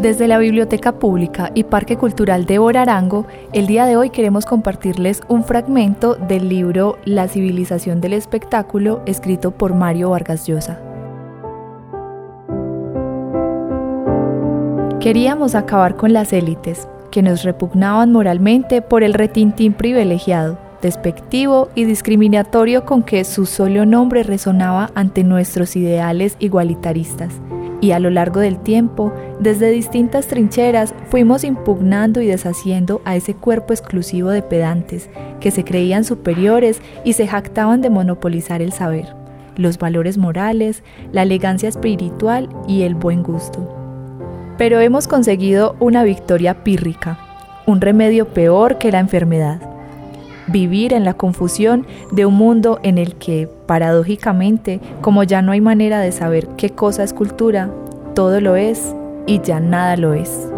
Desde la Biblioteca Pública y Parque Cultural de Borarango, el día de hoy queremos compartirles un fragmento del libro La civilización del espectáculo, escrito por Mario Vargas Llosa. Queríamos acabar con las élites, que nos repugnaban moralmente por el retintín privilegiado, despectivo y discriminatorio con que su solo nombre resonaba ante nuestros ideales igualitaristas y a lo largo del tiempo, desde distintas trincheras, fuimos impugnando y deshaciendo a ese cuerpo exclusivo de pedantes que se creían superiores y se jactaban de monopolizar el saber, los valores morales, la elegancia espiritual y el buen gusto. Pero hemos conseguido una victoria pírrica, un remedio peor que la enfermedad vivir en la confusión de un mundo en el que, paradójicamente, como ya no hay manera de saber qué cosa es cultura, todo lo es y ya nada lo es.